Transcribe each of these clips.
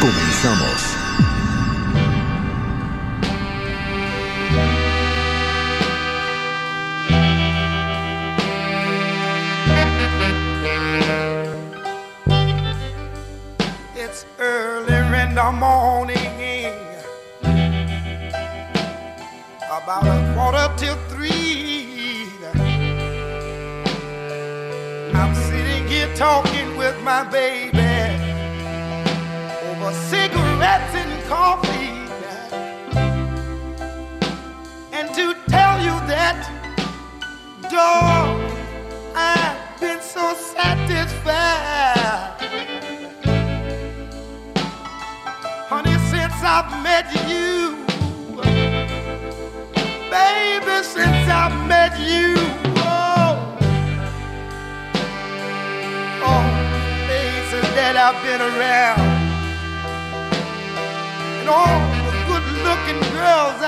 Comenzamos. It's early in the morning, about a quarter till three. I'm sitting here talking with my baby over cigarettes and coffee. And to tell you that, dog, I've been so satisfied. Honey, since I've met you, baby, since I've met you, oh, oh, that I've been around, the good-looking girls.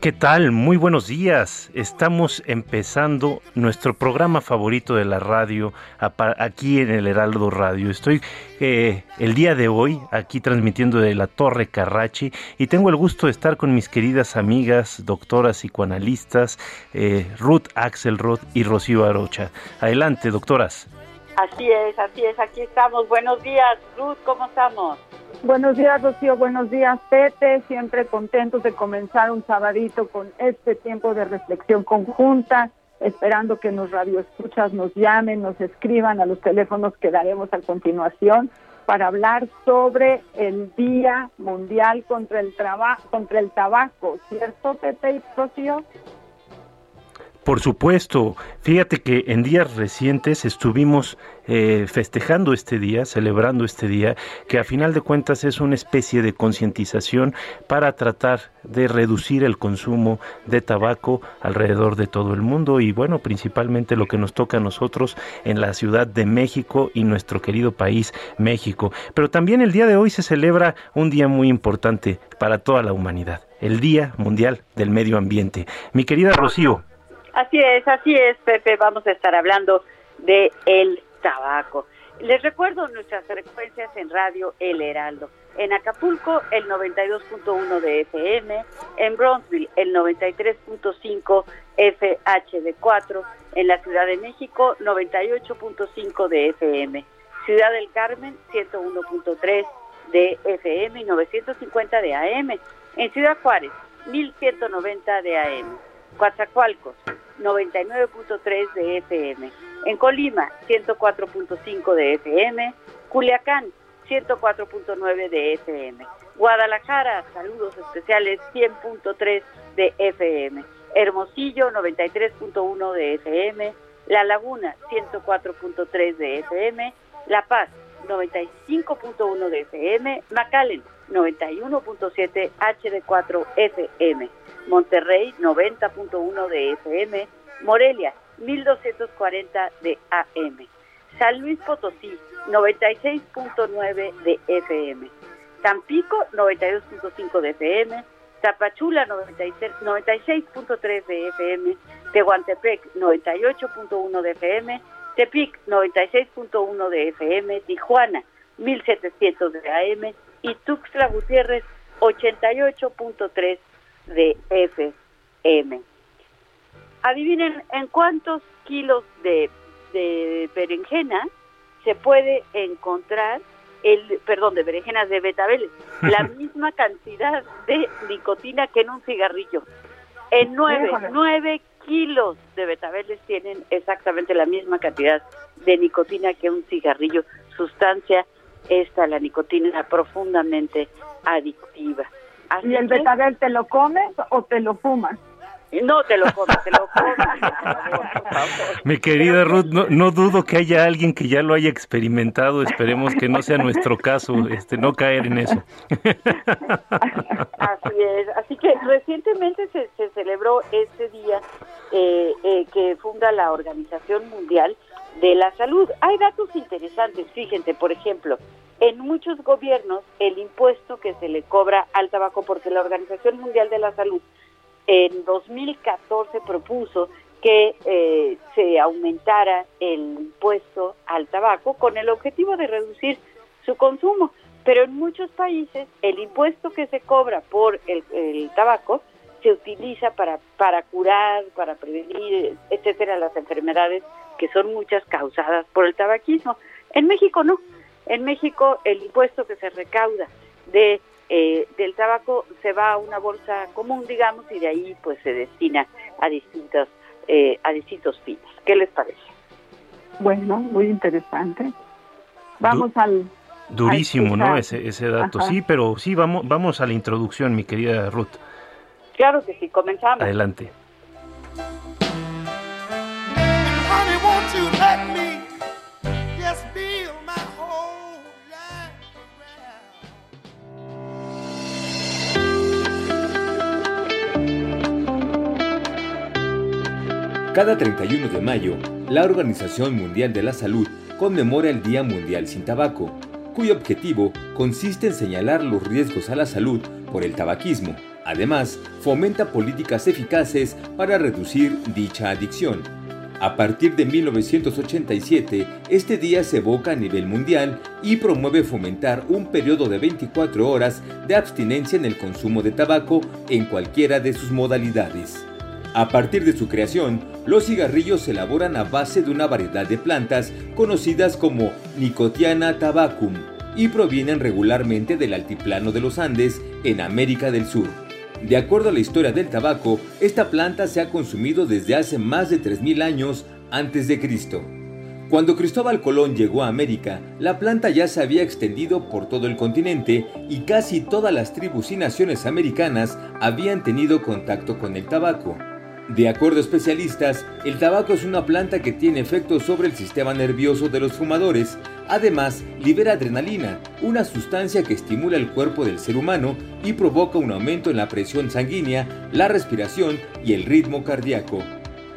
¿Qué tal? Muy buenos días. Estamos empezando nuestro programa favorito de la radio aquí en el Heraldo Radio. Estoy eh, el día de hoy aquí transmitiendo de la Torre Carrachi y tengo el gusto de estar con mis queridas amigas, doctoras psicoanalistas, eh, Ruth Axelrod y Rocío Arocha. Adelante, doctoras. Así es, así es, aquí estamos. Buenos días, Ruth, ¿cómo estamos? Buenos días, Rocío. Buenos días, Pepe. Siempre contentos de comenzar un sabadito con este tiempo de reflexión conjunta, esperando que los radioescuchas nos llamen, nos escriban a los teléfonos que daremos a continuación para hablar sobre el Día Mundial contra el traba- contra el tabaco, ¿cierto, Pepe y Rocío? Por supuesto, fíjate que en días recientes estuvimos eh, festejando este día, celebrando este día, que a final de cuentas es una especie de concientización para tratar de reducir el consumo de tabaco alrededor de todo el mundo y bueno, principalmente lo que nos toca a nosotros en la Ciudad de México y nuestro querido país México. Pero también el día de hoy se celebra un día muy importante para toda la humanidad, el Día Mundial del Medio Ambiente. Mi querida Rocío, Así es, así es, Pepe. Vamos a estar hablando de el tabaco. Les recuerdo nuestras frecuencias en radio El Heraldo. En Acapulco, el 92.1 de FM. En Bronzeville, el 93.5 FHD4. En la Ciudad de México, 98.5 de FM. Ciudad del Carmen, 101.3 de FM y 950 de AM. En Ciudad Juárez, 1190 de AM. Coatzacoalcos, 99.3 de FM. En Colima, 104.5 de FM. Culiacán, 104.9 de FM. Guadalajara, saludos especiales, 100.3 de FM. Hermosillo, 93.1 de FM. La Laguna, 104.3 de FM. La Paz, 95.1 de FM. McAllen, 91.7 HD4 FM. Monterrey 90.1 de FM, Morelia 1240 de AM, San Luis Potosí 96.9 de FM, Tampico 92.5 de FM, Tapachula 96 96.3 de FM, Tehuantepec 98.1 de FM, Tepic 96.1 de FM, Tijuana 1700 de AM y Tuxtla Gutiérrez 88.3 de adivinen en cuántos kilos de, de berenjena se puede encontrar el, perdón, de berenjenas de betabel, la misma cantidad de nicotina que en un cigarrillo. En nueve, nueve kilos de betabeles tienen exactamente la misma cantidad de nicotina que un cigarrillo, sustancia esta, la nicotina, profundamente adictiva. ¿Y el betabel te lo comes o te lo fumas? No te lo comes, te lo comes. Mi querida Ruth, no, dudo que haya alguien que ya lo haya experimentado. Esperemos que no sea nuestro caso, este, no caer en eso. Así es. Así que recientemente se, celebró este día eh, eh, que funda la Organización Mundial de la Salud. Hay datos interesantes. Fíjense, por ejemplo, en muchos gobiernos el impuesto que se le cobra al tabaco, porque la Organización Mundial de la Salud en 2014 propuso que eh, se aumentara el impuesto al tabaco con el objetivo de reducir su consumo. Pero en muchos países el impuesto que se cobra por el, tabaco se utiliza para, para curar, para prevenir, etcétera, las enfermedades que son muchas causadas por el tabaquismo. En México no. En México el impuesto que se recauda de eh, del tabaco se va a una bolsa común, digamos, y de ahí pues se destina a distintos, eh, a distintos fines. ¿Qué les parece? Bueno, muy interesante. Vamos al... Durísimo, ¿no? Ese, ese dato. Sí, pero sí, vamos, vamos a la introducción, mi querida Ruth. Claro que sí, comenzamos. Adelante. Cada 31 de mayo, la Organización Mundial de la Salud conmemora el Día Mundial sin Tabaco, cuyo objetivo consiste en señalar los riesgos a la salud por el tabaquismo. Además, fomenta políticas eficaces para reducir dicha adicción. A partir de 1987, este día se evoca a nivel mundial y promueve fomentar un periodo de 24 horas de abstinencia en el consumo de tabaco en cualquiera de sus modalidades. A partir de su creación, los cigarrillos se elaboran a base de una variedad de plantas conocidas como Nicotiana tabacum y provienen regularmente del altiplano de los Andes en América del Sur. De acuerdo a la historia del tabaco, esta planta se ha consumido desde hace más de 3.000 años antes de Cristo. Cuando Cristóbal Colón llegó a América, la planta ya se había extendido por todo el continente y casi todas las tribus y naciones americanas habían tenido contacto con el tabaco. De acuerdo a especialistas, el tabaco es una planta que tiene efectos sobre el sistema nervioso de los fumadores. Además, libera adrenalina, una sustancia que estimula el cuerpo del ser humano y provoca un aumento en la presión sanguínea, la respiración y el ritmo cardíaco.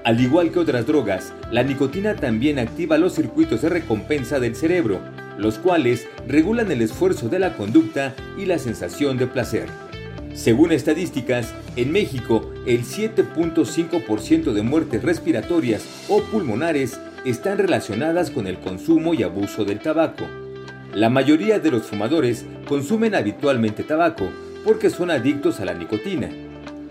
Al igual que otras drogas, la nicotina también activa los circuitos de recompensa del cerebro, los cuales regulan el esfuerzo de la conducta y la sensación de placer. Según estadísticas, en México el 7.5% de muertes respiratorias o pulmonares están relacionadas con el consumo y abuso del tabaco. La mayoría de los fumadores consumen habitualmente tabaco porque son adictos a la nicotina.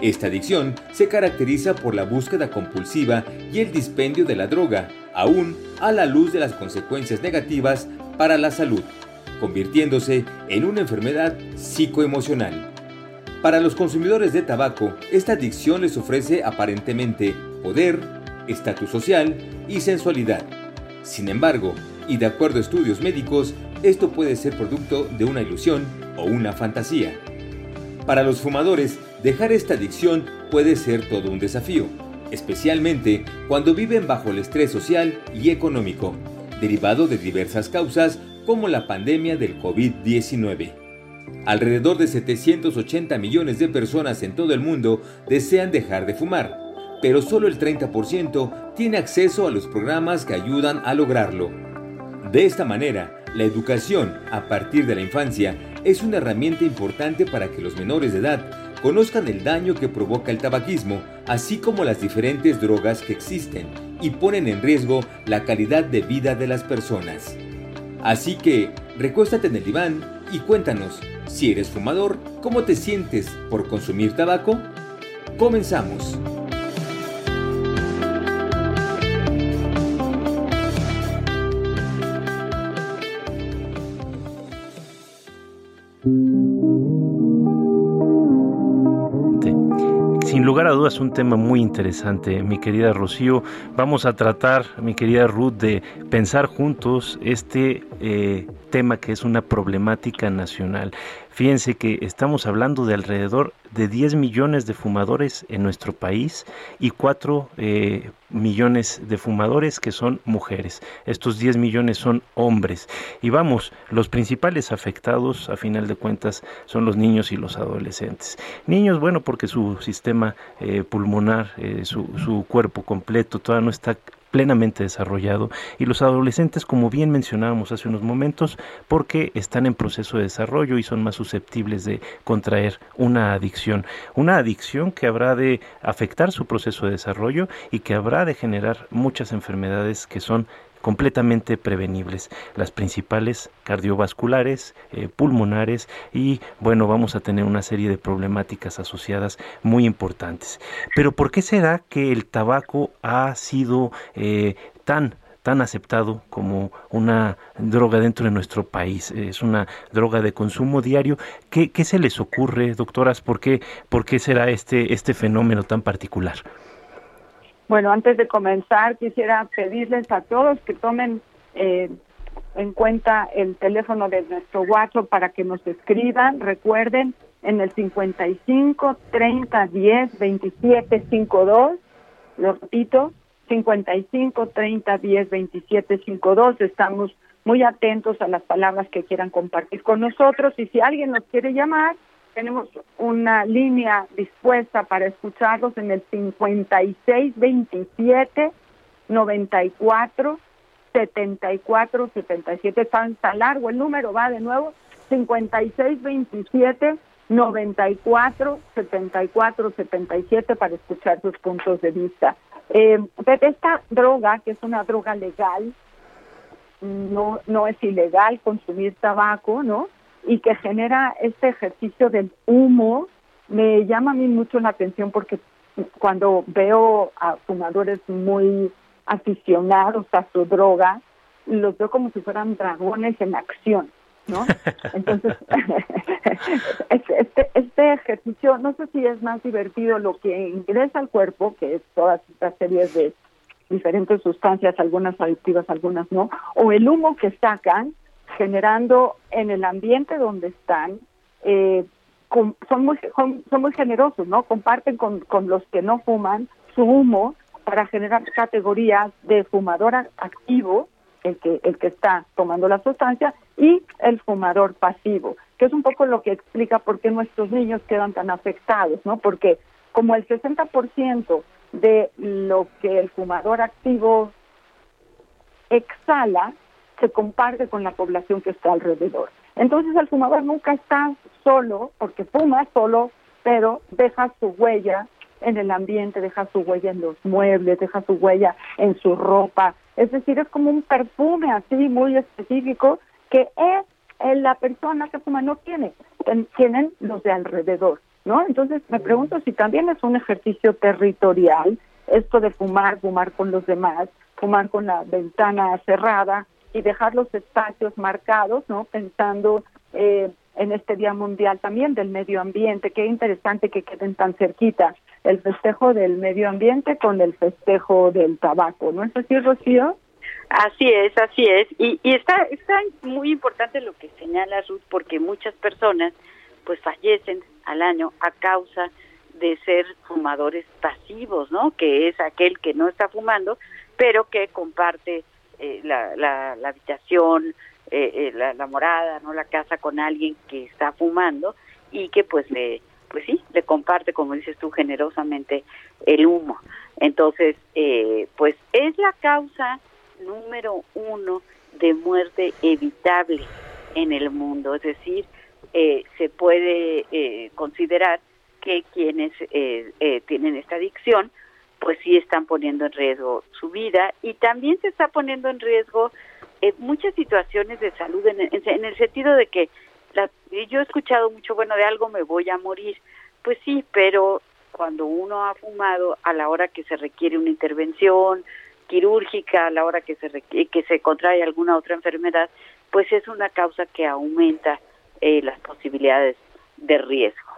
Esta adicción se caracteriza por la búsqueda compulsiva y el dispendio de la droga, aún a la luz de las consecuencias negativas para la salud, convirtiéndose en una enfermedad psicoemocional. Para los consumidores de tabaco, esta adicción les ofrece aparentemente poder, estatus social y sensualidad. Sin embargo, y de acuerdo a estudios médicos, esto puede ser producto de una ilusión o una fantasía. Para los fumadores, dejar esta adicción puede ser todo un desafío, especialmente cuando viven bajo el estrés social y económico, derivado de diversas causas como la pandemia del COVID-19. Alrededor de 780 millones de personas en todo el mundo desean dejar de fumar, pero solo el 30% tiene acceso a los programas que ayudan a lograrlo. De esta manera, la educación a partir de la infancia es una herramienta importante para que los menores de edad conozcan el daño que provoca el tabaquismo, así como las diferentes drogas que existen y ponen en riesgo la calidad de vida de las personas. Así que, recuéstate en el diván y cuéntanos, si eres fumador, ¿cómo te sientes por consumir tabaco? Comenzamos. Sin lugar a dudas un tema muy interesante, mi querida Rocío. Vamos a tratar, mi querida Ruth, de pensar juntos este eh, tema que es una problemática nacional. Fíjense que estamos hablando de alrededor de 10 millones de fumadores en nuestro país y 4 eh, millones de fumadores que son mujeres. Estos 10 millones son hombres. Y vamos, los principales afectados a final de cuentas son los niños y los adolescentes. Niños, bueno, porque su sistema eh, pulmonar, eh, su, su cuerpo completo todavía no está plenamente desarrollado y los adolescentes, como bien mencionábamos hace unos momentos, porque están en proceso de desarrollo y son más susceptibles de contraer una adicción. Una adicción que habrá de afectar su proceso de desarrollo y que habrá de generar muchas enfermedades que son completamente prevenibles, las principales cardiovasculares, eh, pulmonares y bueno, vamos a tener una serie de problemáticas asociadas muy importantes. Pero ¿por qué será que el tabaco ha sido eh, tan tan aceptado como una droga dentro de nuestro país. Es una droga de consumo diario. ¿Qué, qué se les ocurre, doctoras? ¿Por qué, ¿Por qué será este, este fenómeno tan particular? Bueno, antes de comenzar, quisiera pedirles a todos que tomen eh, en cuenta el teléfono de nuestro WhatsApp para que nos escriban. Recuerden, en el 55 30 10 27 52, lo repito, 55 30 10 27 52. Estamos muy atentos a las palabras que quieran compartir con nosotros y si alguien nos quiere llamar, tenemos una línea dispuesta para escucharlos en el 56 27 94 74 77. Tan, tan largo el número, va de nuevo. 56 27 94 74 77 para escuchar sus puntos de vista. Eh, esta droga, que es una droga legal, no, no es ilegal consumir tabaco, ¿no? Y que genera este ejercicio del humo, me llama a mí mucho la atención porque cuando veo a fumadores muy aficionados a su droga, los veo como si fueran dragones en acción, ¿no? Entonces, este, este ejercicio, no sé si es más divertido lo que ingresa al cuerpo, que es todas estas series de diferentes sustancias, algunas adictivas, algunas no, o el humo que sacan, generando en el ambiente donde están, eh, son, muy, son, muy generosos, ¿no? Comparten con, con los que no fuman su humo para generar categorías de fumador activo, el que, el que está tomando la sustancia, y el fumador pasivo, que es un poco lo que explica por qué nuestros niños quedan tan afectados, ¿no? Porque como el 60% de lo que el fumador activo exhala se comparte con la población que está alrededor. Entonces el fumador nunca está solo, porque fuma solo, pero deja su huella en el ambiente, deja su huella en los muebles, deja su huella en su ropa. Es decir, es como un perfume así muy específico que es la persona que fuma no tiene, tienen los de alrededor, ¿no? Entonces me pregunto si también es un ejercicio territorial esto de fumar, fumar con los demás, fumar con la ventana cerrada, y dejar los espacios marcados, ¿no? Pensando eh, en este Día Mundial también del Medio Ambiente. Qué interesante que queden tan cerquita el festejo del medio ambiente con el festejo del tabaco, ¿no es así, Rocío? Así es, así es. Y, y está, está muy importante lo que señala Ruth, porque muchas personas pues fallecen al año a causa de ser fumadores pasivos, ¿no? Que es aquel que no está fumando, pero que comparte eh, la, la, habitación, eh, eh, la, la, morada, no la casa con alguien que está fumando y que pues le, pues sí, le comparte, como dices tú, generosamente el humo. Entonces, pues es la causa número uno de muerte evitable en el mundo, es decir, se puede considerar que quienes tienen esta adicción pues sí están poniendo en riesgo su vida y también se está poniendo en riesgo eh, muchas situaciones de salud en, el sentido de que la, yo he escuchado mucho, bueno, de algo me voy a morir. Pues sí, pero cuando uno ha fumado a la hora que se requiere una intervención quirúrgica, a la hora que se que se contrae alguna otra enfermedad, pues es una causa que aumenta eh, las posibilidades de riesgo.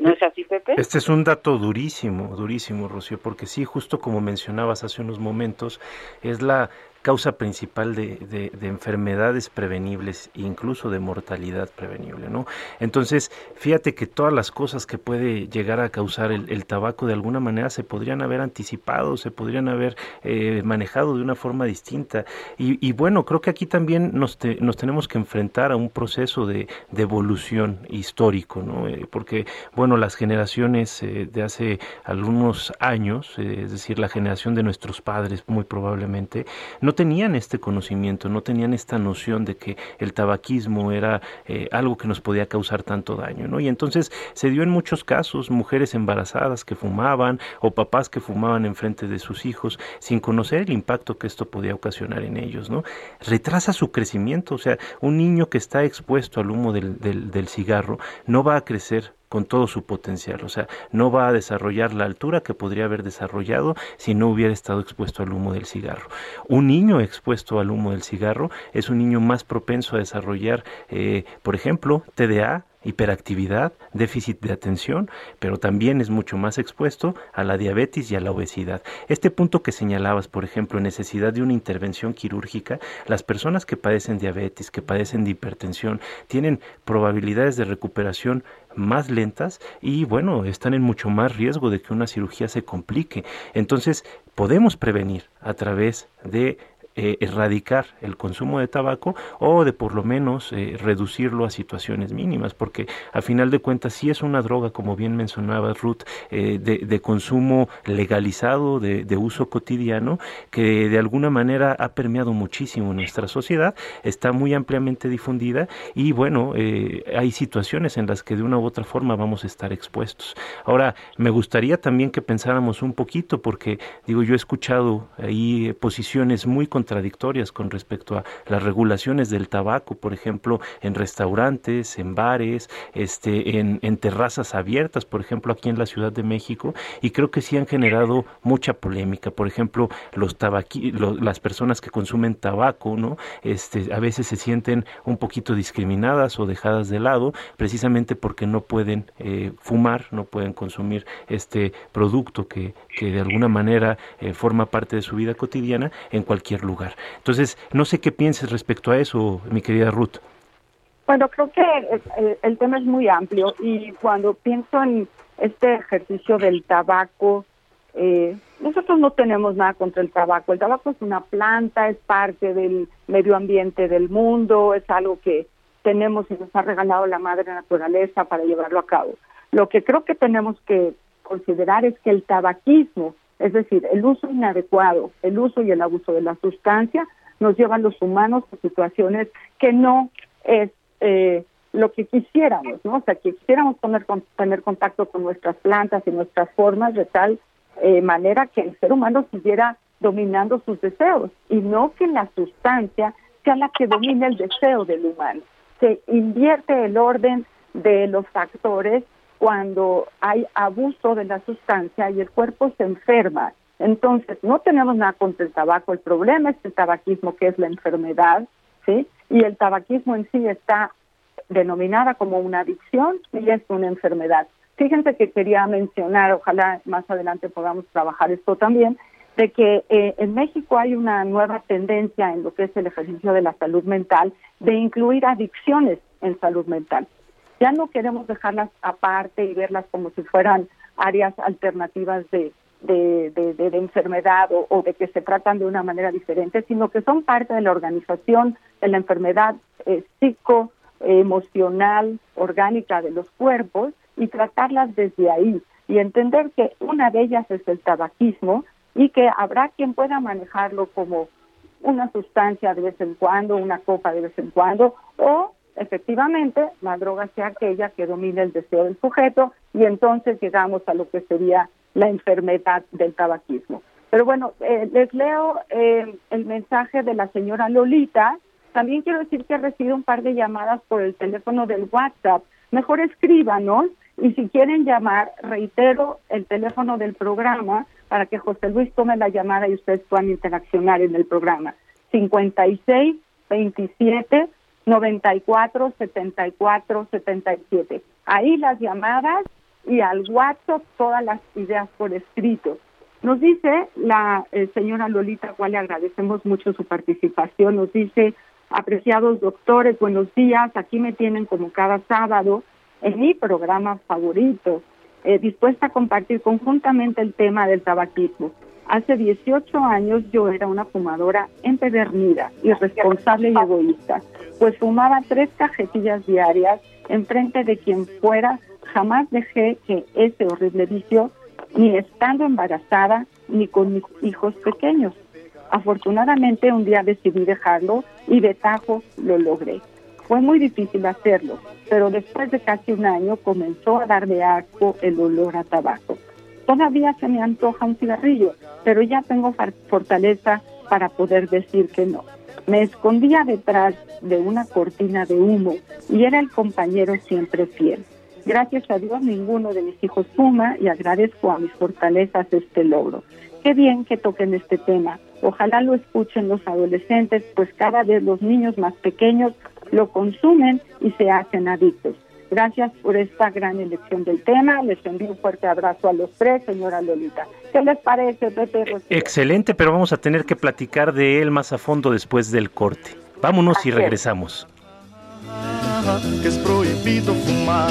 ¿No es así, Pepe? Este es un dato durísimo, durísimo, Rocío, porque sí, justo como mencionabas hace unos momentos, es la causa principal de, de, enfermedades prevenibles, incluso de mortalidad prevenible, ¿no? Entonces, fíjate que todas las cosas que puede llegar a causar el, tabaco de alguna manera se podrían haber anticipado, se podrían haber eh, manejado de una forma distinta. Y, bueno, creo que aquí también nos, nos tenemos que enfrentar a un proceso de, evolución histórico, ¿no? Eh, porque, bueno, las generaciones eh, de hace algunos años, es decir, la generación de nuestros padres muy probablemente, no tenían este conocimiento, no tenían esta noción de que el tabaquismo era eh, algo que nos podía causar tanto daño, ¿no? Y entonces se dio en muchos casos mujeres embarazadas que fumaban o papás que fumaban enfrente de sus hijos sin conocer el impacto que esto podía ocasionar en ellos, ¿no? Retrasa su crecimiento, o sea, un niño que está expuesto al humo del, del cigarro no va a crecer con todo su potencial. O sea, no va a desarrollar la altura que podría haber desarrollado si no hubiera estado expuesto al humo del cigarro. Un niño expuesto al humo del cigarro es un niño más propenso a desarrollar, eh, por ejemplo, TDA, hiperactividad, déficit de atención, pero también es mucho más expuesto a la diabetes y a la obesidad. Este punto que señalabas, por ejemplo, necesidad de una intervención quirúrgica, las personas que padecen diabetes, que padecen de hipertensión, tienen probabilidades de recuperación más lentas y bueno, están en mucho más riesgo de que una cirugía se complique. Entonces, podemos prevenir a través de eh, erradicar el consumo de tabaco o de por lo menos eh, reducirlo a situaciones mínimas, porque a final de cuentas sí es una droga, como bien mencionaba Ruth, eh, de, consumo legalizado, de, uso cotidiano, que de alguna manera ha permeado muchísimo nuestra sociedad, está muy ampliamente difundida y bueno, hay situaciones en las que de una u otra forma vamos a estar expuestos. Ahora, me gustaría también que pensáramos un poquito, porque digo, yo he escuchado ahí posiciones muy contradictorias con respecto a las regulaciones del tabaco, por ejemplo, en restaurantes, en bares, este, en, terrazas abiertas, por ejemplo, aquí en la Ciudad de México, y creo que sí han generado mucha polémica. Por ejemplo, los las personas que consumen tabaco, ¿no? Este, a veces se sienten un poquito discriminadas o dejadas de lado, precisamente porque no pueden eh, fumar, no pueden consumir este producto que, que de alguna manera eh, forma parte de su vida cotidiana en cualquier lugar. Entonces, no sé qué pienses respecto a eso, mi querida Ruth. Bueno, creo que el, tema es muy amplio y cuando pienso en este ejercicio del tabaco, eh, nosotros no tenemos nada contra el tabaco. El tabaco es una planta, es parte del medio ambiente del mundo, es algo que tenemos y nos ha regalado la madre naturaleza para llevarlo a cabo. Lo que creo que tenemos que considerar es que el tabaquismo es decir, el uso inadecuado, el uso y el abuso de la sustancia nos lleva a los humanos a situaciones que no es eh, lo que quisiéramos, ¿no? O sea, que quisiéramos tener, tener contacto con nuestras plantas y nuestras formas de tal eh, manera que el ser humano siguiera dominando sus deseos y no que la sustancia sea la que domine el deseo del humano. Se invierte el orden de los factores cuando hay abuso de la sustancia y el cuerpo se enferma. Entonces, no tenemos nada contra el tabaco, el problema es el tabaquismo, que es la enfermedad, ¿sí? Y el tabaquismo en sí está denominada como una adicción y es una enfermedad. Fíjense que quería mencionar, ojalá más adelante podamos trabajar esto también, de que eh, en México hay una nueva tendencia en lo que es el ejercicio de la salud mental de incluir adicciones en salud mental. Ya no queremos dejarlas aparte y verlas como si fueran áreas alternativas de, de, de, enfermedad o, de que se tratan de una manera diferente, sino que son parte de la organización de la enfermedad eh, psico, emocional, orgánica de los cuerpos y tratarlas desde ahí. Y entender que una de ellas es el tabaquismo y que habrá quien pueda manejarlo como una sustancia de vez en cuando, una copa de vez en cuando, o efectivamente la droga sea aquella que domina el deseo del sujeto y entonces llegamos a lo que sería la enfermedad del tabaquismo. Pero bueno, eh, les leo eh, el mensaje de la señora Lolita. También quiero decir que recibido un par de llamadas por el teléfono del WhatsApp. Mejor escríbanos y si quieren llamar, reitero el teléfono del programa para que José Luis tome la llamada y ustedes puedan interaccionar en el programa. 56 27 94 74 77. Ahí las llamadas y al WhatsApp todas las ideas por escrito. Nos dice la eh, señora Lolita, cual le agradecemos mucho su participación, nos dice, apreciados doctores, buenos días, aquí me tienen como cada sábado en mi programa favorito, eh, dispuesta a compartir conjuntamente el tema del tabaquismo. Hace 18 años yo era una fumadora empedernida, irresponsable y egoísta, pues fumaba tres cajetillas diarias en frente de quien fuera. Jamás dejé que ese horrible vicio, ni estando embarazada, ni con mis hijos pequeños. Afortunadamente un día decidí dejarlo y de tajo lo logré. Fue muy difícil hacerlo, pero después de casi un año comenzó a darme asco el olor a tabaco. Todavía se me antoja un cigarrillo, pero ya tengo fortaleza para poder decir que no. Me escondía detrás de una cortina de humo y era el compañero siempre fiel. Gracias a Dios ninguno de mis hijos fuma y agradezco a mis fortalezas este logro. Qué bien que toquen este tema. Ojalá lo escuchen los adolescentes, pues cada vez los niños más pequeños lo consumen y se hacen adictos. Gracias por esta gran elección del tema. Les envío un fuerte abrazo a los tres, señora Lolita. ¿Qué les parece, Pepe? Excelente, pero vamos a tener que platicar de él más a fondo después del corte. Vámonos y regresamos. Que es prohibido fumar.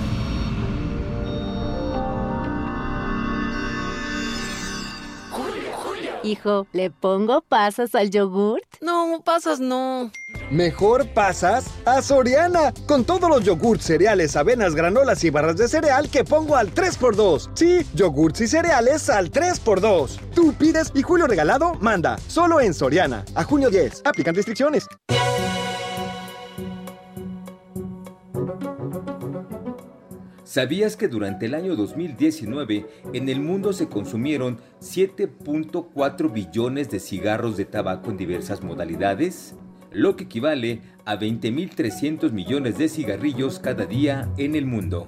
Hijo, ¿le pongo pasas al yogurt? No, pasas no. Mejor pasas a Soriana, con todos los yogurts, cereales, avenas, granolas y barras de cereal que pongo al 3x2. Sí, yogurts y cereales al 3x2. Tú pides y Julio Regalado manda, solo en Soriana. A junio 10, aplican restricciones. ¿Sabías que durante el año 2019 en el mundo se consumieron 7.4 billones de cigarros de tabaco en diversas modalidades? Lo que equivale a 20.300 millones de cigarrillos cada día en el mundo.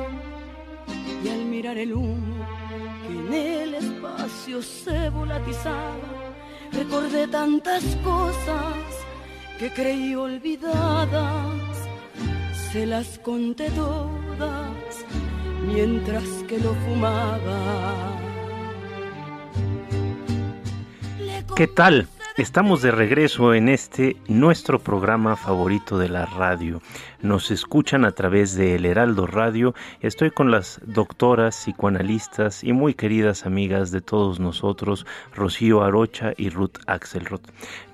y al mirar el humo que en el espacio se volatizaba, recordé tantas cosas que creí olvidadas, se las conté todas mientras que lo fumaba. ¿Qué tal? Estamos de regreso en este nuestro programa favorito de la radio. Nos escuchan a través de El Heraldo Radio. Estoy con las doctoras, psicoanalistas y muy queridas amigas de todos nosotros, Rocío Arocha y Ruth Axelrod.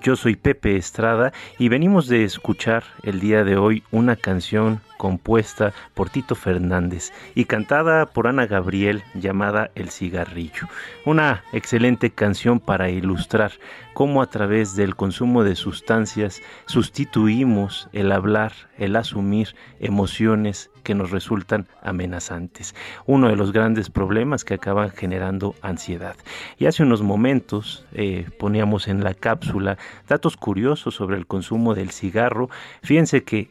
Yo soy Pepe Estrada y venimos de escuchar el día de hoy una canción compuesta por Tito Fernández y cantada por Ana Gabriel llamada El cigarrillo. Una excelente canción para ilustrar cómo a través del consumo de sustancias sustituimos el hablar, el asumir emociones que nos resultan amenazantes. Uno de los grandes problemas que acaban generando ansiedad. Y hace unos momentos eh, poníamos en la cápsula datos curiosos sobre el consumo del cigarro. Fíjense que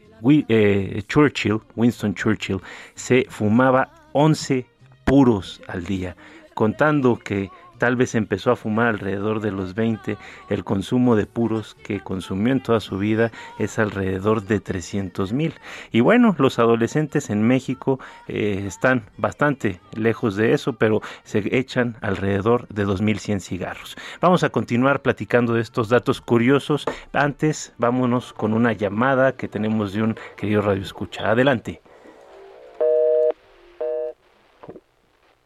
eh, Churchill, Winston Churchill, se fumaba 11 puros al día, contando que tal vez empezó a fumar alrededor de los 20, el consumo de puros que consumió en toda su vida es alrededor de 300 mil. Y bueno, los adolescentes en México eh, están bastante lejos de eso, pero se echan alrededor de 2.100 cigarros. Vamos a continuar platicando de estos datos curiosos. Antes, vámonos con una llamada que tenemos de un querido radio escucha. Adelante.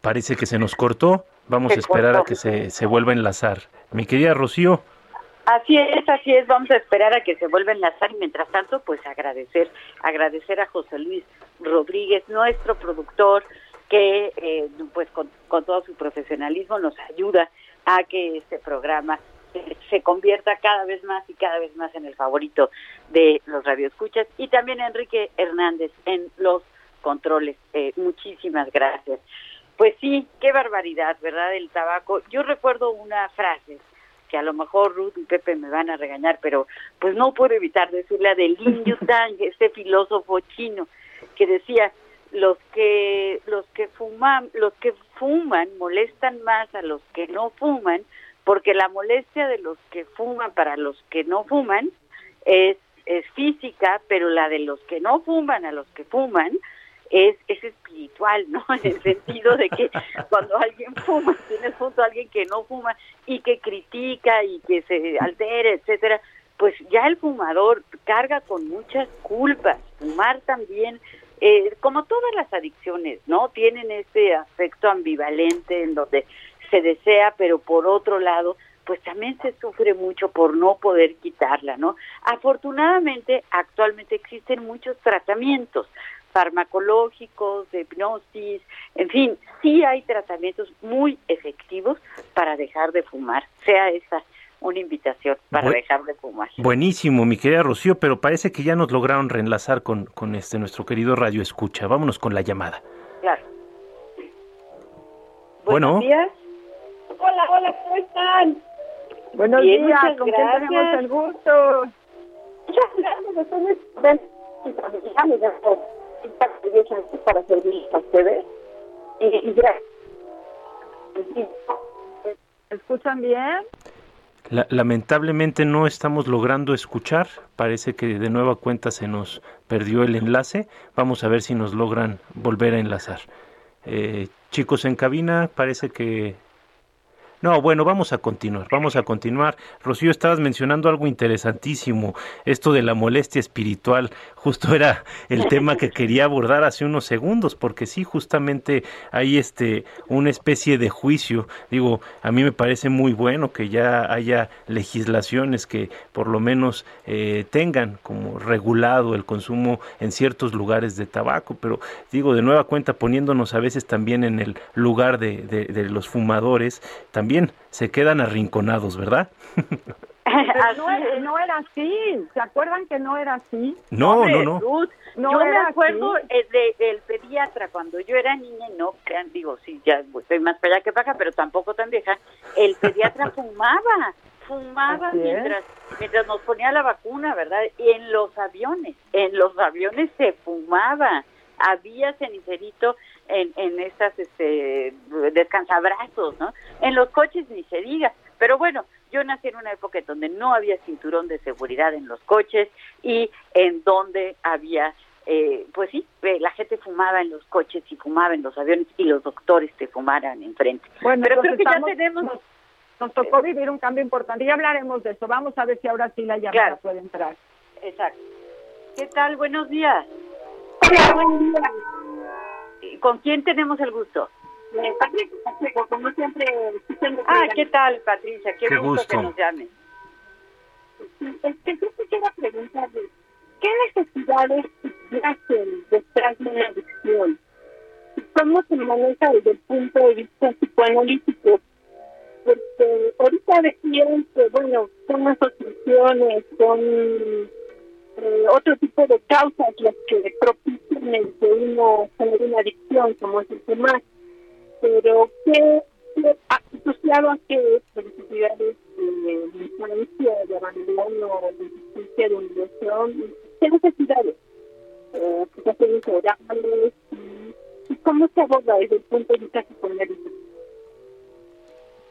Parece que se nos cortó. Vamos a esperar a que se, se vuelva a enlazar. Mi querida Rocío. Así es, así es, vamos a esperar a que se vuelva a enlazar y mientras tanto, pues agradecer, agradecer a José Luis Rodríguez, nuestro productor, que eh, pues con, todo su profesionalismo nos ayuda a que este programa se, convierta cada vez más y cada vez más en el favorito de los radioescuchas y también Enrique Hernández en los controles. Eh, muchísimas gracias. Pues sí, qué barbaridad, ¿verdad? El tabaco. Yo recuerdo una frase que a lo mejor Ruth y Pepe me van a regañar, pero pues no puedo evitar decirle a de Lin Yutang, este filósofo chino, que decía los que los que fuman los que fuman molestan más a los que no fuman porque la molestia de los que fuman para los que no fuman es es física pero la de los que no fuman a los que fuman es, es espiritual, ¿no? En el sentido de que cuando alguien fuma, tienes junto a alguien que no fuma y que critica y que se altera, etcétera, pues ya el fumador carga con muchas culpas. Fumar también, eh, como todas las adicciones, ¿no? Tienen este aspecto ambivalente en donde se desea, pero por otro lado, pues también se sufre mucho por no poder quitarla, ¿no? Afortunadamente, actualmente existen muchos tratamientos farmacológicos, de hipnosis, en fin, sí hay tratamientos muy efectivos para dejar de fumar, sea esa una invitación para dejar de fumar. Buenísimo, mi querida Rocío, pero parece que ya nos lograron reenlazar con, con este nuestro querido Radio Escucha. Vámonos con la llamada. Claro. Buenos días. Hola, hola, ¿cómo están? Buenos días, ¿con quién tenemos el gusto? Muchas gracias, para servir a ustedes. Y, ¿Escuchan bien? lamentablemente no estamos logrando escuchar. Parece que de nueva cuenta se nos perdió el enlace. Vamos a ver si nos logran volver a enlazar. Eh, chicos en cabina, parece que no, bueno, vamos a continuar, vamos a continuar. Rocío, estabas mencionando algo interesantísimo, esto de la molestia espiritual, justo era el tema que quería abordar hace unos segundos, porque sí, justamente hay este una especie de juicio. Digo, a mí me parece muy bueno que ya haya legislaciones que por lo menos eh, tengan como regulado el consumo en ciertos lugares de tabaco, pero digo, de nueva cuenta, poniéndonos a veces también en el lugar de, de los fumadores, también se quedan arrinconados, ¿verdad? no, era así. ¿Se acuerdan que no era así? No, no, no. yo me acuerdo eh, del pediatra cuando yo era niña, no digo, sí, ya estoy más para allá que para acá, pero tampoco tan vieja. El pediatra fumaba, fumaba mientras, mientras nos ponía la vacuna, ¿verdad? Y en los aviones, en los aviones se fumaba. Había cenicerito en, en estas este, descansabrazos, ¿no? En los coches ni se diga. Pero bueno, yo nací en una época en donde no había cinturón de seguridad en los coches y en donde había, eh, pues sí, eh, la gente fumaba en los coches y fumaba en los aviones y los doctores te fumaran enfrente. Bueno, pero creo que ya tenemos... Nos, tocó vivir un cambio importante y hablaremos de eso. Vamos a ver si ahora sí la llamada puede entrar. Exacto. ¿Qué tal? Buenos días. Hola, buenos días. ¿Con quién tenemos el gusto? Eh, Patricia, como siempre. Ah, ¿qué tal, Patricia? Qué, gusto, que nos llames. Es que yo quisiera preguntarle, ¿qué necesidades hacen detrás de la adicción? ¿Cómo se maneja desde el punto de vista psicoanalítico? Porque ahorita decían que, bueno, son asociaciones, son eh, otro tipo de causas las que propician el que uno genere una adicción, como es el fumar. Pero, ¿qué, asociado a qué necesidades de influencia, de abandono, de existencia de humillación? ¿Qué necesidades? Eh, que hacen y, cómo se aborda desde el punto de vista psicológico?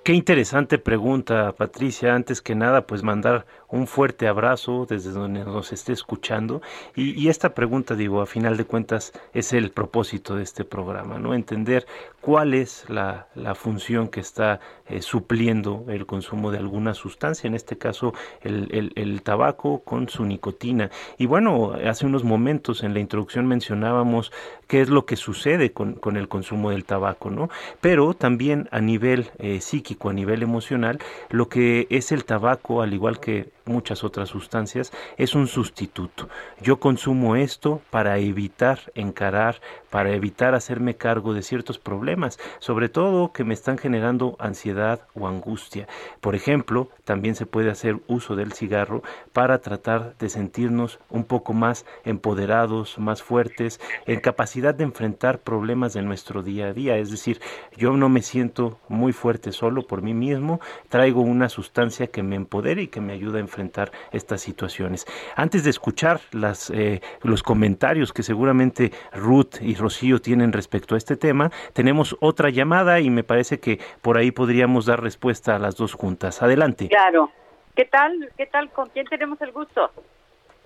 Qué interesante pregunta, Patricia. Antes que nada, pues mandar un fuerte abrazo desde donde nos esté escuchando. Y, esta pregunta, digo, a final de cuentas, es el propósito de este programa, ¿no? Entender cuál es la, función que está eh, supliendo el consumo de alguna sustancia, en este caso el, tabaco con su nicotina. Y bueno, hace unos momentos en la introducción mencionábamos qué es lo que sucede con, con el consumo del tabaco, ¿no? Pero también a nivel eh, psíquico, a nivel emocional, lo que es el tabaco, al igual que muchas otras sustancias, es un sustituto. Yo consumo esto para evitar encarar, para evitar hacerme cargo de ciertos problemas, sobre todo que me están generando ansiedad o angustia. Por ejemplo, también se puede hacer uso del cigarro para tratar de sentirnos un poco más empoderados, más fuertes, en capacidad de enfrentar problemas de nuestro día a día. Es decir, yo no me siento muy fuerte solo por mí mismo, traigo una sustancia que me empodere y que me ayuda a enfrentar estas situaciones. Antes de escuchar las, eh, los comentarios que seguramente Ruth y Rocío tienen respecto a este tema, tenemos otra llamada y me parece que por ahí podríamos dar respuesta a las dos juntas. Adelante. Claro. ¿Qué tal? ¿Qué tal? ¿Con quién tenemos el gusto?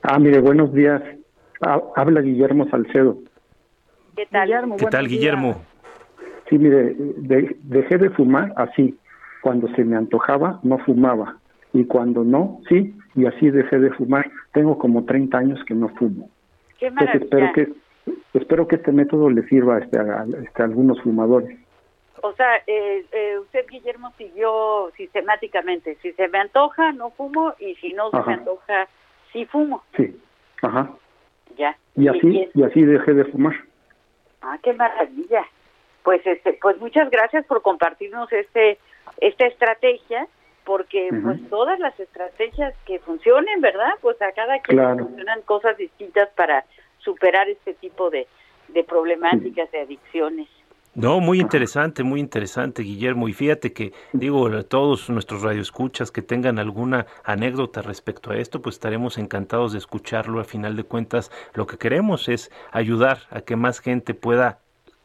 Ah, mire, buenos días. Habla Guillermo Salcedo. ¿Qué tal? Guillermo, ¿Qué tal, Guillermo? Sí, mire, dejé de fumar así. Cuando se me antojaba, no fumaba y cuando no, sí, y así dejé de fumar. Tengo como 30 años que no fumo. Qué espero que espero que este método le sirva este, a, este, algunos fumadores. O sea, eh, eh, usted, Guillermo, siguió sistemáticamente. Si se me antoja, no fumo, y si no se me antoja, sí fumo. Sí, ajá. Ya. Y así, y, así dejé de fumar. Ah, qué maravilla. Pues, este, pues muchas gracias por compartirnos este esta estrategia porque pues todas las estrategias que funcionen, ¿verdad? Pues a cada quien funcionan cosas distintas para superar este tipo de, de problemáticas, de adicciones. No, muy interesante, muy interesante, Guillermo. Y fíjate que, digo, a todos nuestros radioescuchas que tengan alguna anécdota respecto a esto, pues estaremos encantados de escucharlo. A final de cuentas, lo que queremos es ayudar a que más gente pueda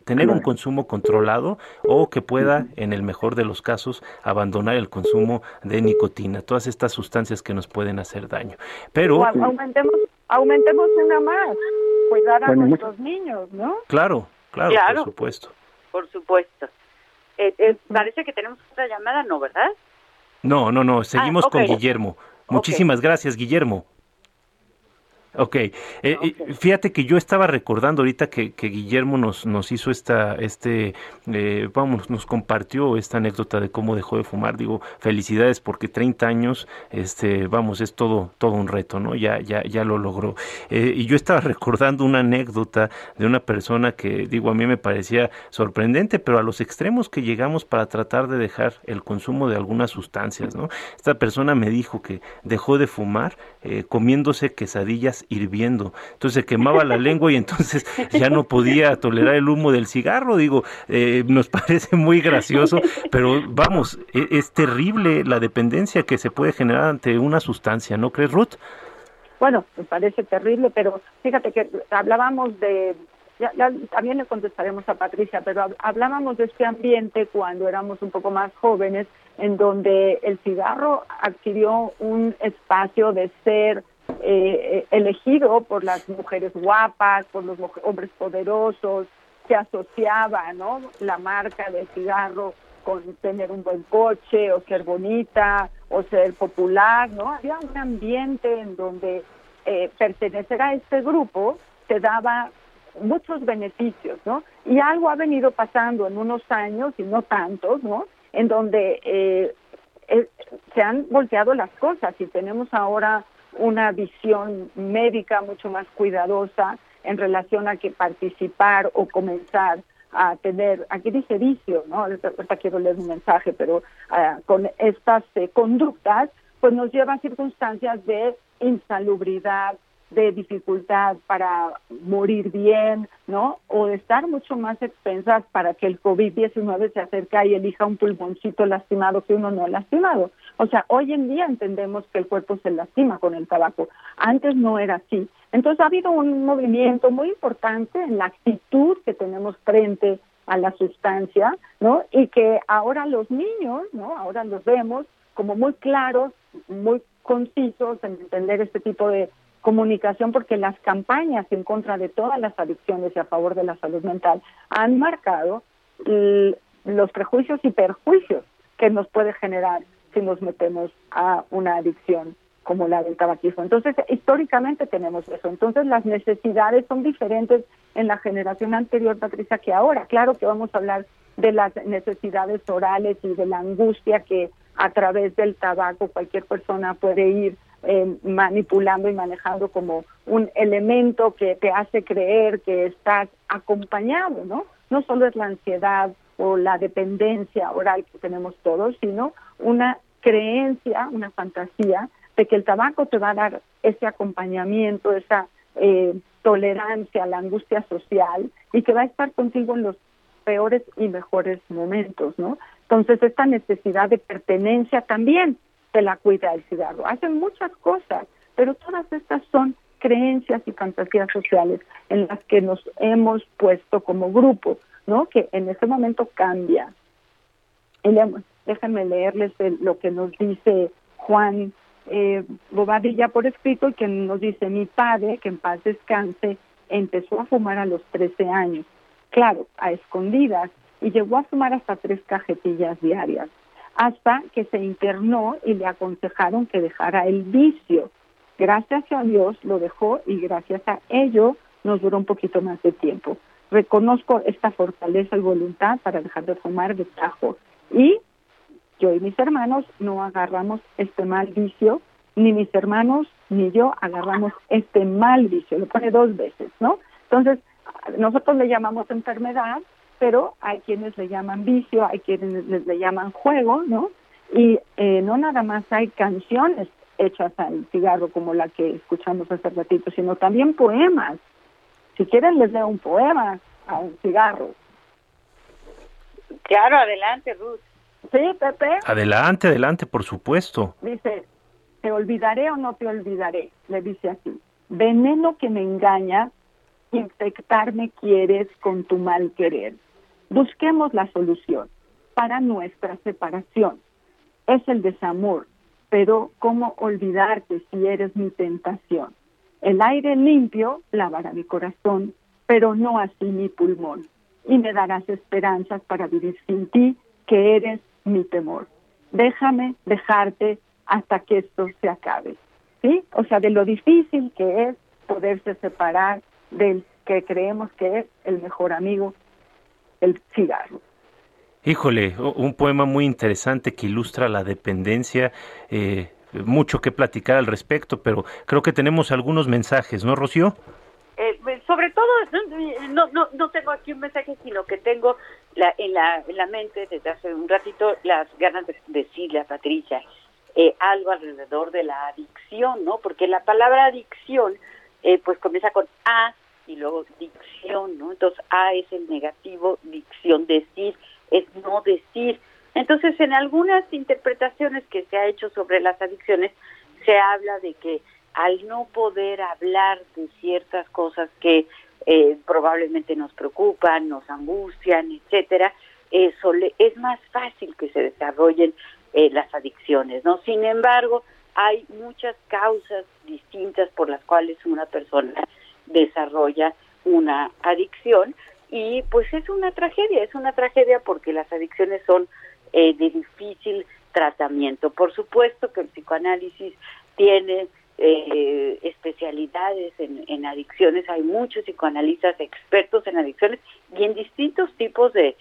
tener un consumo controlado o que pueda, en el mejor de los casos, abandonar el consumo de nicotina, todas estas sustancias que nos pueden hacer daño. Pero aumentemos, aumentemos una más, cuidar a nuestros niños, ¿no? Claro, claro, por supuesto. Por supuesto. Eh, eh, parece que tenemos otra llamada, ¿no, verdad? No, no, no, seguimos ah, con Guillermo. Muchísimas gracias, Guillermo. Ok, eh, fíjate que yo estaba recordando ahorita que, Guillermo nos, nos hizo esta, este, eh, vamos, nos compartió esta anécdota de cómo dejó de fumar. Digo, felicidades porque 30 años, este, vamos, es todo, todo un reto, ¿no? Ya, ya, ya lo logró. Eh, y yo estaba recordando una anécdota de una persona que, digo, a mí me parecía sorprendente, pero a los extremos que llegamos para tratar de dejar el consumo de algunas sustancias, ¿no? Esta persona me dijo que dejó de fumar comiéndose quesadillas hirviendo. Entonces se quemaba la lengua y entonces ya no podía tolerar el humo del cigarro. Digo, eh, nos parece muy gracioso, pero vamos, es, es, terrible la dependencia que se puede generar ante una sustancia, ¿no crees, Ruth? Bueno, me parece terrible, pero fíjate que hablábamos de ya, también le contestaremos a Patricia, pero hablábamos de este ambiente cuando éramos un poco más jóvenes, en donde el cigarro adquirió un espacio de ser eh, elegido por las mujeres guapas, por los hombres poderosos, se asociaba, ¿no? La marca del cigarro con tener un buen coche o ser bonita o ser popular, ¿no? Había un ambiente en donde eh, pertenecer a este grupo te daba muchos beneficios, ¿no? Y algo ha venido pasando en unos años y no tantos, ¿no? En donde eh, eh se han volteado las cosas y tenemos ahora una visión médica mucho más cuidadosa en relación a que participar o comenzar a tener, aquí dice vicio, ¿no? Ahorita quiero leer un mensaje, pero ah, con estas eh, conductas, pues nos lleva a circunstancias de insalubridad, de dificultad para morir bien, ¿no? O de estar mucho más expensas para que el COVID-19 se acerque y elija un pulmoncito lastimado que uno no lastimado. O sea, hoy en día entendemos que el cuerpo se lastima con el tabaco. Antes no era así. Entonces ha habido un movimiento muy importante en la actitud que tenemos frente a la sustancia, ¿no? Y que ahora los niños, ¿no? Ahora los vemos como muy claros, muy concisos en entender este tipo de comunicación porque las campañas en contra de todas las adicciones y a favor de la salud mental han marcado los prejuicios y perjuicios que nos puede generar si nos metemos a una adicción como la del tabaquismo. Entonces, históricamente tenemos eso. Entonces, las necesidades son diferentes en la generación anterior, Patricia, que ahora. Claro que vamos a hablar de las necesidades orales y de la angustia que a través del tabaco cualquier persona puede ir eh, manipulando y manejando como un elemento que te hace creer que estás acompañado, ¿no? No solo es la ansiedad o la dependencia oral que tenemos todos, sino una creencia, una fantasía de que el tabaco te va a dar ese acompañamiento, esa eh, tolerancia a la angustia social y que va a estar contigo en los peores y mejores momentos, ¿no? Entonces, esta necesidad de pertenencia también te la cuida el cigarro. Hacen muchas cosas, pero todas estas son creencias y fantasías sociales en las que nos hemos puesto como grupo, ¿no? Que en ese momento cambia. Déjenme leerles lo que nos dice Juan eh, Bobadilla por escrito y que nos dice mi padre, que en paz descanse, empezó a fumar a los 13 años, claro, a escondidas, y llegó a fumar hasta tres cajetillas diarias, hasta que se internó y le aconsejaron que dejara el vicio. Gracias a Dios lo dejó y gracias a ello nos duró un poquito más de tiempo. Reconozco esta fortaleza y voluntad para dejar de fumar de tajo y yo y mis hermanos no agarramos este mal vicio, ni mis hermanos ni yo agarramos este mal vicio, lo pone dos veces, ¿no? Entonces, nosotros le llamamos enfermedad, pero hay quienes le llaman vicio, hay quienes le llaman juego, ¿no? Y eh, no nada más hay canciones hechas al cigarro como la que escuchamos hace ratito, sino también poemas. Si quieren les leo un poema a un cigarro. Claro, adelante, Ruth. Sí, Pepe. Adelante, adelante, por supuesto. Dice, ¿te olvidaré o no te olvidaré? Le dice así. Veneno que me engaña, infectarme quieres con tu mal querer. Busquemos la solución para nuestra separación. Es el desamor, pero ¿cómo olvidarte si eres mi tentación? El aire limpio lavará mi corazón, pero no así mi pulmón. Y me darás esperanzas para vivir sin ti, que eres mi temor. Déjame dejarte hasta que esto se acabe. ¿Sí? O sea, de lo difícil que es poderse separar del que creemos que es el mejor amigo, el cigarro. Híjole, un poema muy interesante que ilustra la dependencia. Eh, mucho que platicar al respecto, pero creo que tenemos algunos mensajes, ¿no, Rocío? Eh, pues, sobre todo, no, no, no tengo aquí un mensaje, sino que tengo la, en, la, en la mente desde hace un ratito las ganas de decirle a Patricia eh, algo alrededor de la adicción, ¿no? Porque la palabra adicción, eh, pues comienza con A y luego dicción, ¿no? Entonces A es el negativo, dicción, decir, es no decir. Entonces, en algunas interpretaciones que se ha hecho sobre las adicciones, se habla de que al no poder hablar de ciertas cosas que eh, probablemente nos preocupan, nos angustian, etcétera, eso es más fácil que se desarrollen eh, las adicciones, ¿no? Sin embargo, hay muchas causas distintas por las cuales una persona desarrolla una adicción y pues es una tragedia, es una tragedia porque las adicciones son eh, de difícil tratamiento. Por supuesto que el psicoanálisis tiene eh, especialidades en, adicciones, hay muchos psicoanalistas expertos en adicciones y en distintos tipos de,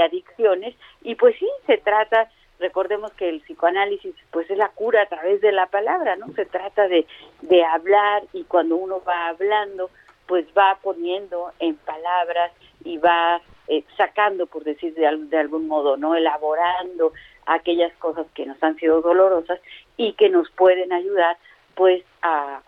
adicciones y pues sí, se trata recordemos que el psicoanálisis pues es la cura a través de la palabra, ¿no? Se trata de, de hablar y cuando uno va hablando pues va poniendo en palabras y va eh, sacando, por decir de, de algún modo, ¿no? Elaborando aquellas cosas que nos han sido dolorosas y que nos pueden ayudar pues a,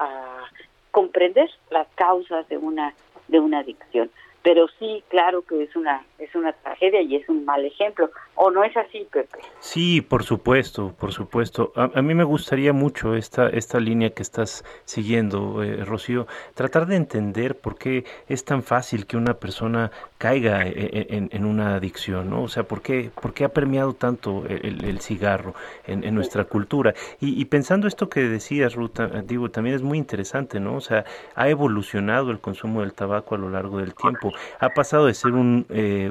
comprender las causas de una de una adicción pero sí claro que es una es una tragedia y es un mal ejemplo ¿O no es así, Pepe? Sí, por supuesto, por supuesto. A, mí me gustaría mucho esta, esta línea que estás siguiendo, eh, Rocío, tratar de entender por qué es tan fácil que una persona caiga eh, eh, en, una adicción, ¿no? O sea, ¿por qué, por qué ha premiado tanto el, cigarro en, nuestra cultura? Y, pensando esto que decías, Ruth, digo, también es muy interesante, ¿no? O sea, ha evolucionado el consumo del tabaco a lo largo del tiempo. Ha pasado de ser un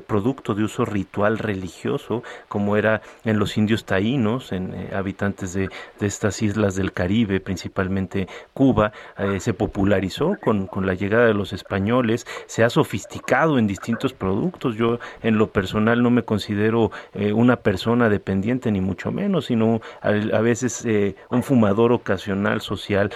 producto de uso ritual religioso como era en los indios taínos, en eh, habitantes de, estas islas del Caribe, principalmente Cuba, eh, se popularizó con, la llegada de los españoles, se ha sofisticado en distintos productos. Yo en lo personal no me considero eh, una persona dependiente ni mucho menos, sino a, veces un fumador ocasional social,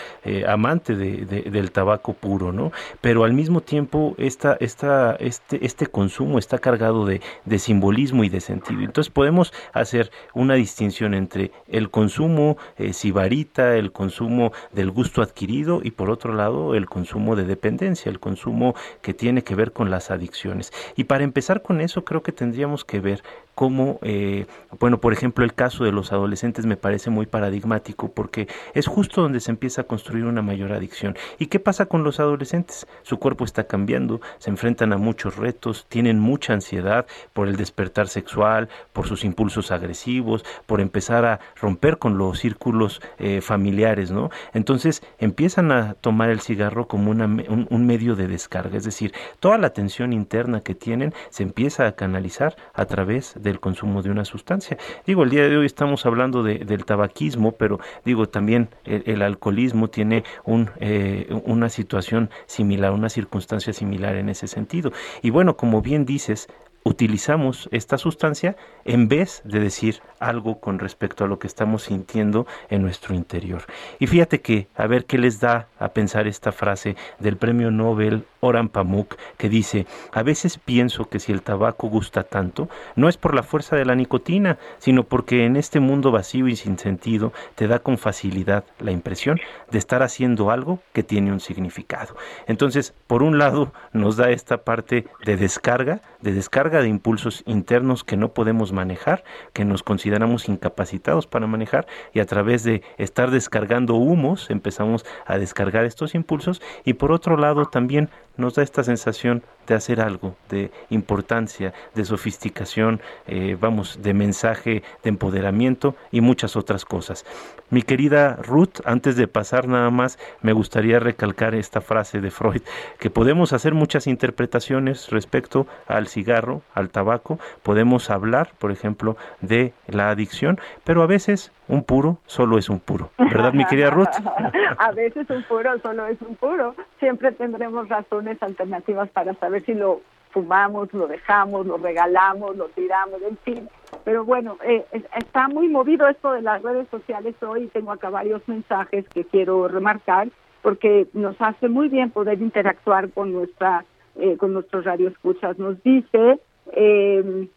amante del tabaco puro, ¿no? Pero al mismo tiempo esta, esta, este, este consumo está cargado de, de simbolismo y de sentido. Entonces podemos hacer una distinción entre el consumo eh, sibarita, el consumo del gusto adquirido y por otro lado el consumo de dependencia, el consumo que tiene que ver con las adicciones. Y para empezar con eso creo que tendríamos que ver cómo, eh, bueno, por ejemplo, el caso de los adolescentes me parece muy paradigmático porque es justo donde se empieza a construir una mayor adicción. ¿Y qué pasa con los adolescentes? Su cuerpo está cambiando, se enfrentan a muchos retos, tienen mucha ansiedad por el despertar sexual, por sus impulsos agresivos, por empezar a romper con los círculos eh, familiares, ¿no? Entonces empiezan a tomar el cigarro como un, un medio de descarga, es decir, toda la tensión interna que tienen se empieza a canalizar a través de del consumo de una sustancia. Digo, el día de hoy estamos hablando de, del tabaquismo, pero digo, también el, alcoholismo tiene un, eh, una situación similar, una circunstancia similar en ese sentido. Y bueno, como bien dices, utilizamos esta sustancia en vez de decir algo con respecto a lo que estamos sintiendo en nuestro interior. Y fíjate que, a ver qué les da a pensar esta frase del premio Nobel Oran Pamuk, que dice, a veces pienso que si el tabaco gusta tanto, no es por la fuerza de la nicotina, sino porque en este mundo vacío y sin sentido te da con facilidad la impresión de estar haciendo algo que tiene un significado. Entonces, por un lado, nos da esta parte de descarga, de descarga de impulsos internos que no podemos manejar, que nos consideramos incapacitados para manejar, y a través de estar descargando humos empezamos a descargar estos impulsos, y por otro lado también nos da esta sensación de hacer algo, de importancia, de sofisticación, eh, vamos, de mensaje, de empoderamiento y muchas otras cosas. Mi querida Ruth, antes de pasar nada más, me gustaría recalcar esta frase de Freud, que podemos hacer muchas interpretaciones respecto al cigarro, al tabaco, podemos hablar, por ejemplo, de la adicción, pero a veces un puro solo es un puro, ¿verdad, mi querida Ruth? a veces un puro solo es un puro, siempre tendremos razones alternativas para saber si lo fumamos, lo dejamos, lo regalamos, lo tiramos, en fin. Pero bueno, eh, está muy movido esto de las redes sociales hoy. Tengo acá varios mensajes que quiero remarcar porque nos hace muy bien poder interactuar con nuestra eh, con nuestros radioescuchas. Nos dice, eh,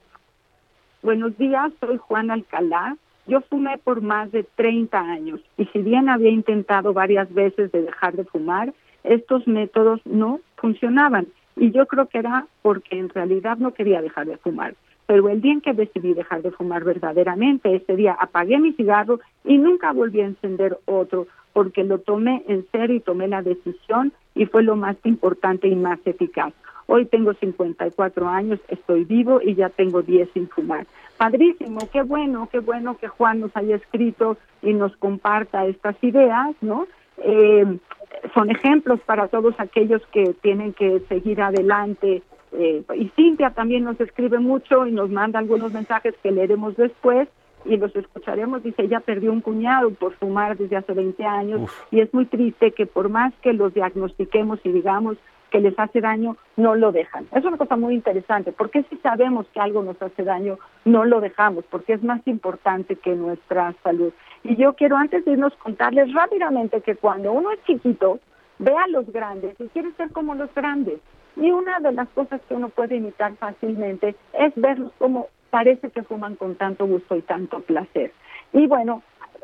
buenos días, soy Juan Alcalá. Yo fumé por más de 30 años y si bien había intentado varias veces de dejar de fumar, estos métodos no funcionaban y yo creo que era porque en realidad no quería dejar de fumar. Pero el día en que decidí dejar de fumar verdaderamente, ese día apagué mi cigarro y nunca volví a encender otro, porque lo tomé en serio y tomé la decisión y fue lo más importante y más eficaz. Hoy tengo 54 años, estoy vivo y ya tengo 10 sin fumar. Padrísimo, qué bueno, qué bueno que Juan nos haya escrito y nos comparta estas ideas, ¿no? Eh, son ejemplos para todos aquellos que tienen que seguir adelante. Eh, y Cintia también nos escribe mucho y nos manda algunos mensajes que leeremos después y los escucharemos. Dice, ella perdió un cuñado por fumar desde hace 20 años y es muy triste que por más que los diagnostiquemos y digamos que les hace daño, no lo dejan. Es una cosa muy interesante, porque si sabemos que algo nos hace daño, no lo dejamos, porque es más importante que nuestra salud. Y yo quiero antes de irnos contarles rápidamente que cuando uno es chiquito, ve a los grandes y quiere ser como los grandes. Y una de las cosas que uno puede imitar fácilmente es verlos como parece que fuman con tanto gusto y tanto placer. Y bueno,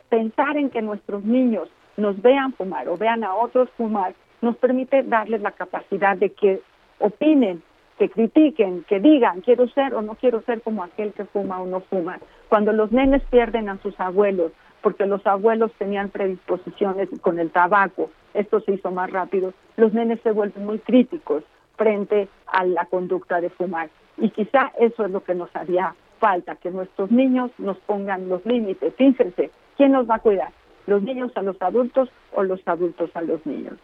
pensar en que nuestros niños nos vean fumar o vean a otros fumar nos permite darles la capacidad de que opinen que critiquen, que digan, quiero ser o no quiero ser como aquel que fuma o no fuma. Cuando los nenes pierden a sus abuelos, porque los abuelos tenían predisposiciones con el tabaco, esto se hizo más rápido, los nenes se vuelven muy críticos frente a la conducta de fumar. Y quizá eso es lo que nos haría falta, que nuestros niños nos pongan los límites. Fíjense, ¿quién nos va a cuidar? ¿Los niños a los adultos o los adultos a los niños?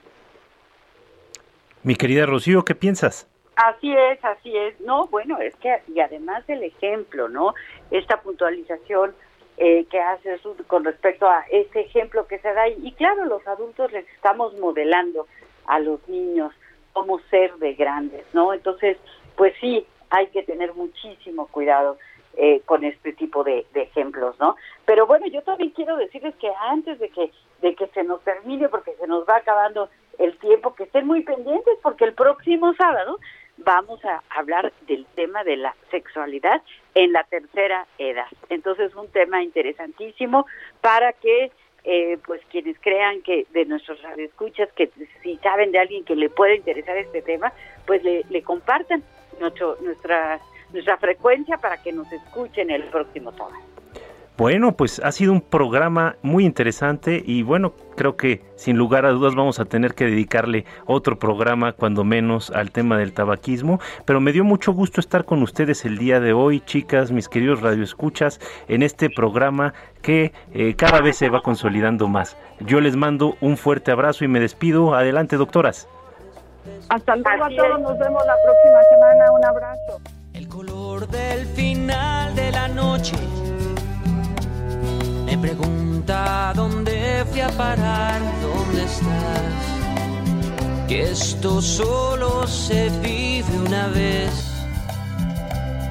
Mi querida Rocío, ¿qué piensas? Así es, así es. No, bueno, es que, y además del ejemplo, ¿no? Esta puntualización eh, que hace con respecto a ese ejemplo que se da. Y, claro, los adultos les estamos modelando a los niños cómo ser de grandes, ¿no? Entonces, pues sí, hay que tener muchísimo cuidado eh, con este tipo de, ejemplos, ¿no? Pero bueno, yo también quiero decirles que antes de que de que se nos termine, porque se nos va acabando el tiempo, que estén muy pendientes, porque el próximo sábado vamos a hablar del tema de la sexualidad en la tercera edad. Entonces, un tema interesantísimo para que eh, pues quienes crean que de nuestros radioescuchas, que si saben de alguien que le puede interesar este tema, pues le, le compartan nuestro, nuestra, nuestra frecuencia para que nos escuchen el próximo sábado. Bueno, pues ha sido un programa muy interesante y bueno, creo que sin lugar a dudas vamos a tener que dedicarle otro programa, cuando menos, al tema del tabaquismo. Pero me dio mucho gusto estar con ustedes el día de hoy, chicas, mis queridos radioescuchas, en este programa que eh, cada vez se va consolidando más. Yo les mando un fuerte abrazo y me despido. Adelante, doctoras. Hasta luego a todos, nos vemos la próxima semana. Un abrazo. El color del final de la noche pregunta dónde fui a parar, dónde estás. Que esto solo se vive una vez.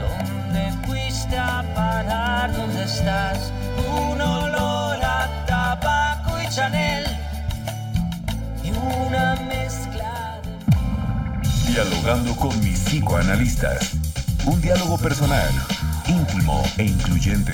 ¿Dónde fuiste a parar? ¿Dónde estás? Un olor a tabaco y Chanel y una mezcla. Dialogando con mis psicoanalistas. Un diálogo personal, íntimo e incluyente